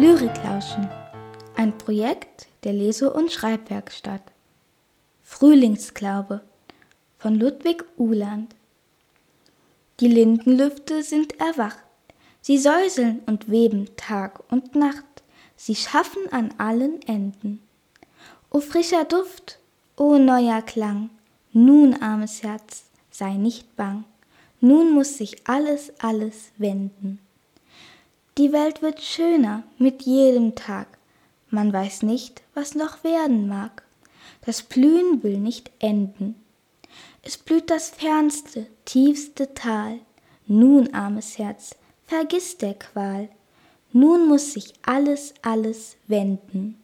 Lyriklauschen, ein Projekt der Lese- und Schreibwerkstatt. Frühlingsglaube von Ludwig Uhland. Die Lindenlüfte sind erwacht, sie säuseln und weben Tag und Nacht, sie schaffen an allen Enden. O frischer Duft, o neuer Klang, nun, armes Herz, sei nicht bang, nun muss sich alles, alles wenden. Die Welt wird schöner mit jedem Tag, man weiß nicht, was noch werden mag. Das Blühen will nicht enden. Es blüht das fernste, tiefste Tal. Nun, armes Herz, vergiss der Qual. Nun muss sich alles, alles wenden.